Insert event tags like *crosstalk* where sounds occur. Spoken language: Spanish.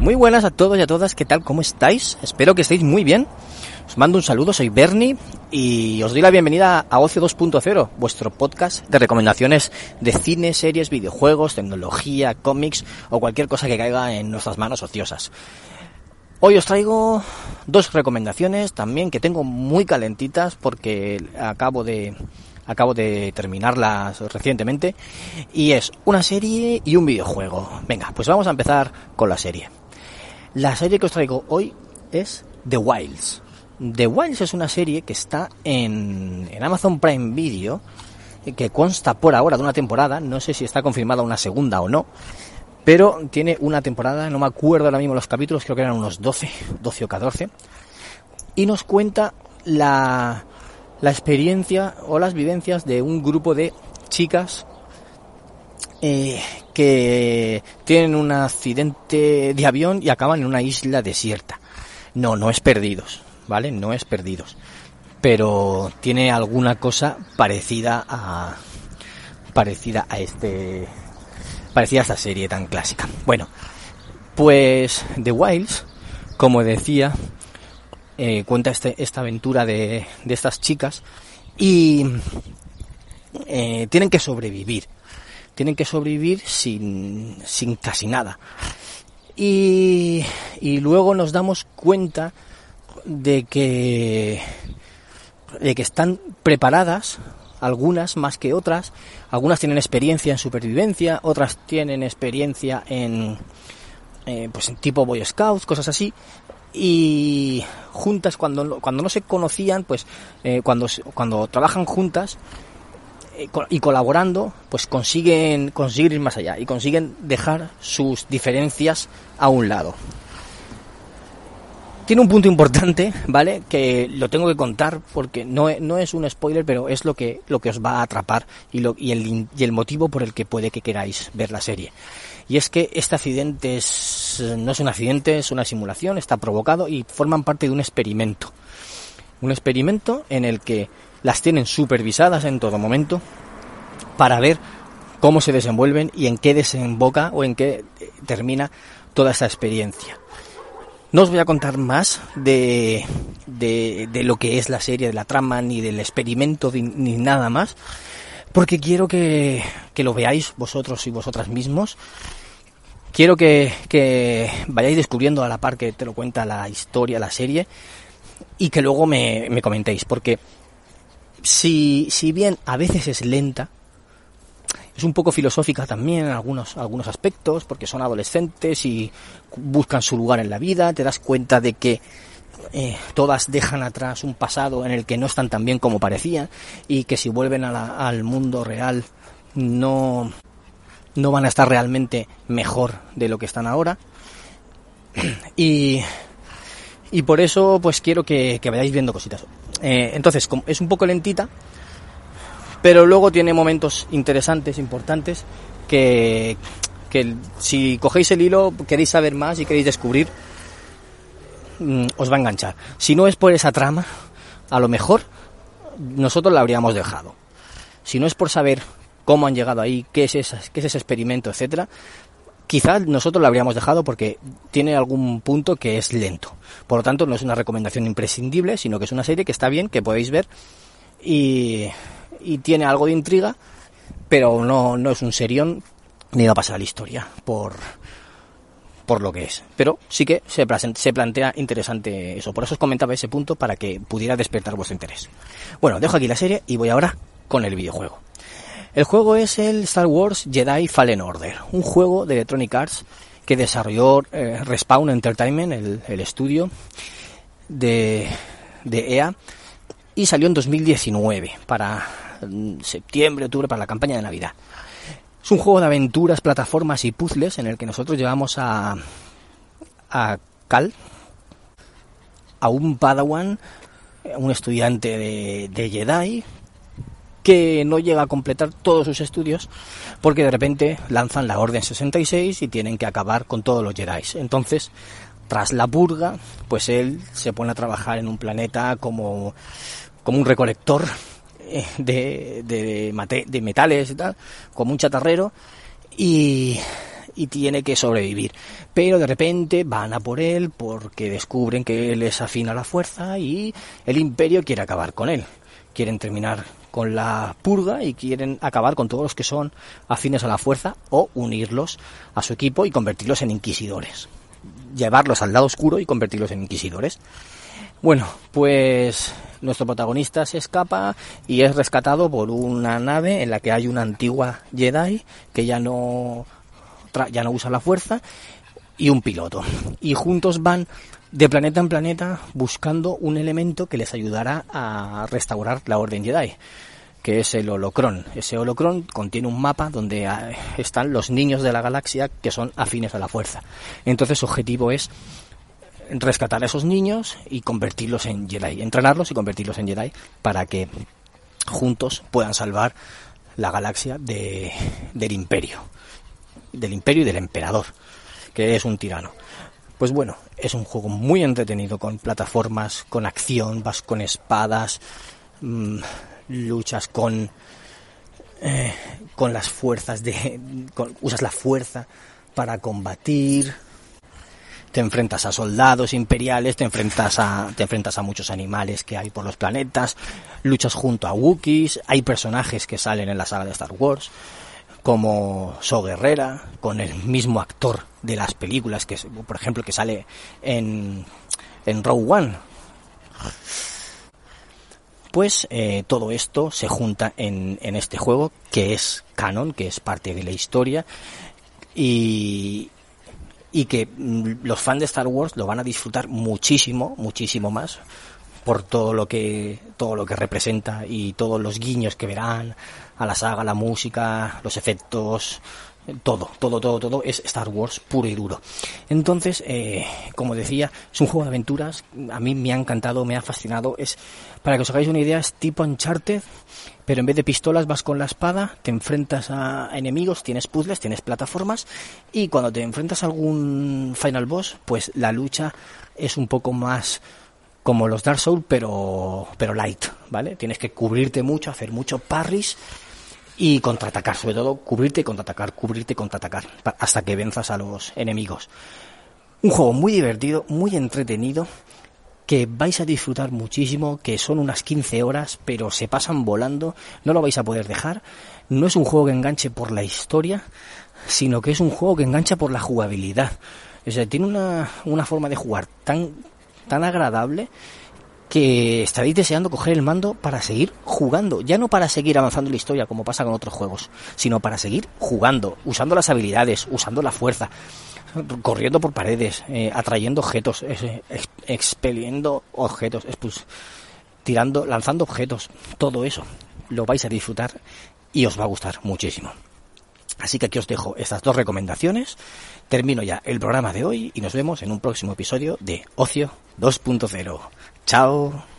Muy buenas a todos y a todas, ¿qué tal? ¿Cómo estáis? Espero que estéis muy bien. Os mando un saludo, soy Bernie y os doy la bienvenida a Ocio 2.0, vuestro podcast de recomendaciones de cine, series, videojuegos, tecnología, cómics o cualquier cosa que caiga en nuestras manos ociosas. Hoy os traigo dos recomendaciones también que tengo muy calentitas porque acabo de acabo de terminarlas recientemente y es una serie y un videojuego. Venga, pues vamos a empezar con la serie. La serie que os traigo hoy es The Wilds. The Wilds es una serie que está en, en Amazon Prime Video, que consta por ahora de una temporada, no sé si está confirmada una segunda o no, pero tiene una temporada, no me acuerdo ahora mismo los capítulos, creo que eran unos 12, 12 o 14, y nos cuenta la, la experiencia o las vivencias de un grupo de chicas eh, que tienen un accidente de avión y acaban en una isla desierta. No, no es perdidos, ¿vale? No es perdidos. Pero tiene alguna cosa parecida a parecida a este parecida a esta serie tan clásica. Bueno, pues The Wilds, como decía, eh, cuenta este, esta aventura de, de estas chicas y eh, tienen que sobrevivir tienen que sobrevivir sin, sin casi nada. Y, y luego nos damos cuenta de que, de que están preparadas, algunas más que otras, algunas tienen experiencia en supervivencia, otras tienen experiencia en, eh, pues en tipo Boy Scouts, cosas así, y juntas cuando, cuando no se conocían, pues eh, cuando, cuando trabajan juntas, eh, y colaborando, pues consiguen, conseguir ir más allá y consiguen dejar sus diferencias a un lado. Tiene un punto importante, ¿vale? Que lo tengo que contar porque no, no es un spoiler, pero es lo que, lo que os va a atrapar y, lo, el, y el motivo por el que puede que queráis ver la serie. Y es que este accidente es, no es un accidente, es una simulación, está provocado y forman parte de un experimento. Un experimento en el que las tienen supervisadas en todo momento para ver cómo se desenvuelven y en qué desemboca o en qué termina toda esta experiencia. No os voy a contar más de, de, de lo que es la serie, de la trama, ni del experimento, ni nada más, porque quiero que, que lo veáis vosotros y vosotras mismos. Quiero que, que vayáis descubriendo a la par que te lo cuenta la historia, la serie, y que luego me, me comentéis, porque si, si bien a veces es lenta, es un poco filosófica también en algunos, algunos aspectos, porque son adolescentes y buscan su lugar en la vida, te das cuenta de que eh, todas dejan atrás un pasado en el que no están tan bien como parecían y que si vuelven al mundo real no, no van a estar realmente mejor de lo que están ahora. *clears throat* Y, y por eso pues quiero que, que vayáis viendo cositas. Eh, entonces, es un poco lentita, pero luego tiene momentos interesantes, importantes, que, que si cogéis el hilo, queréis saber más y queréis descubrir, mm, os va a enganchar. Si no es por esa trama, a lo mejor nosotros la habríamos dejado. Si no es por saber cómo han llegado ahí, qué es, qué es ese experimento, etcétera, quizás nosotros lo habríamos dejado porque tiene algún punto que es lento. Por lo tanto, no es una recomendación imprescindible, sino que es una serie que está bien, que podéis ver y, y tiene algo de intriga, pero no, no es un serión ni va a pasar a la historia por, por lo que es. Pero sí que se, se plantea interesante eso. Por eso os comentaba ese punto para que pudiera despertar vuestro interés. Bueno, dejo aquí la serie y voy ahora con el videojuego. El juego es el Star Wars Jedi Fallen Order, un juego de Electronic Arts que desarrolló eh, Respawn Entertainment, el, el estudio de, de EA, y salió en 2019 para septiembre, octubre, para la campaña de Navidad. Es un juego de aventuras, plataformas y puzzles en el que nosotros llevamos a, a Cal, a un Padawan, un estudiante de, de Jedi, que no llega a completar todos sus estudios porque de repente lanzan la Orden 66 y tienen que acabar con todos los Jedi. Entonces tras la purga, pues él se pone a trabajar en un planeta como, como un recolector *laughs* de, de, de metales y tal, como un chatarrero, y, y tiene que sobrevivir. Pero de repente van a por él porque descubren que él es afín a la fuerza y el imperio quiere acabar con él. Quieren terminar con la purga y quieren acabar con todos los que son afines a la fuerza o unirlos a su equipo y convertirlos en inquisidores. Llevarlos al lado oscuro y convertirlos en inquisidores. Bueno, pues nuestro protagonista se escapa y es rescatado por una nave en la que hay una antigua Jedi que ya no ya no usa la fuerza y un piloto. Y juntos van de planeta en planeta buscando un elemento que les ayudará a restaurar la Orden Jedi, que es el holocrón. Ese holocrón contiene un mapa donde ah, están los niños de la galaxia que son afines a la fuerza. Entonces su objetivo es rescatar a esos niños y convertirlos en Jedi, entrenarlos y convertirlos en Jedi para que juntos puedan salvar la galaxia de, del imperio del imperio y del emperador, que es un tirano. Pues bueno, es un juego muy entretenido con plataformas, con acción, vas con espadas, mm, luchas con eh, con las fuerzas de usas la fuerza para combatir te enfrentas a soldados imperiales te enfrentas a te enfrentas a muchos animales que hay por los planetas luchas junto a Wookiees hay personajes que salen en la saga de Star Wars como So Guerrera, con el mismo actor de las películas, que por ejemplo que sale en, en Row One. Pues eh, todo esto se junta en, en este juego que es canon, que es parte de la historia y, y que mm, los fans de Star Wars lo van a disfrutar muchísimo, muchísimo más por todo lo que todo lo que representa y todos los guiños que verán a la saga, la música, los efectos, todo, todo, todo, todo es Star Wars puro y duro. Entonces, eh, como decía, es un juego de aventuras, a mí me ha encantado, me ha fascinado, es, para que os hagáis una idea, es tipo Uncharted, pero en vez de pistolas vas con la espada, te enfrentas a enemigos, tienes puzzles, tienes plataformas, y cuando te enfrentas a algún final boss, pues la lucha es un poco más como los Dark Souls, pero, pero light, ¿vale? Tienes que cubrirte mucho, hacer mucho parries, y contraatacar, sobre todo cubrirte y contraatacar, cubrirte y contraatacar, hasta que venzas a los enemigos. Un juego muy divertido, muy entretenido, que vais a disfrutar muchísimo, que son unas 15 horas, pero se pasan volando, no lo vais a poder dejar. No es un juego que enganche por la historia, sino que es un juego que engancha por la jugabilidad. O sea, tiene una, una forma de jugar tan, tan agradable que estaréis deseando coger el mando para seguir jugando, ya no para seguir avanzando la historia como pasa con otros juegos, sino para seguir jugando, usando las habilidades, usando la fuerza, corriendo por paredes, eh, atrayendo objetos, expeliendo objetos, tirando, lanzando objetos, todo eso lo vais a disfrutar y os va a gustar muchísimo. Así que aquí os dejo estas dos recomendaciones. Termino ya el programa de hoy y nos vemos en un próximo episodio de Ocio 2.0. Chao.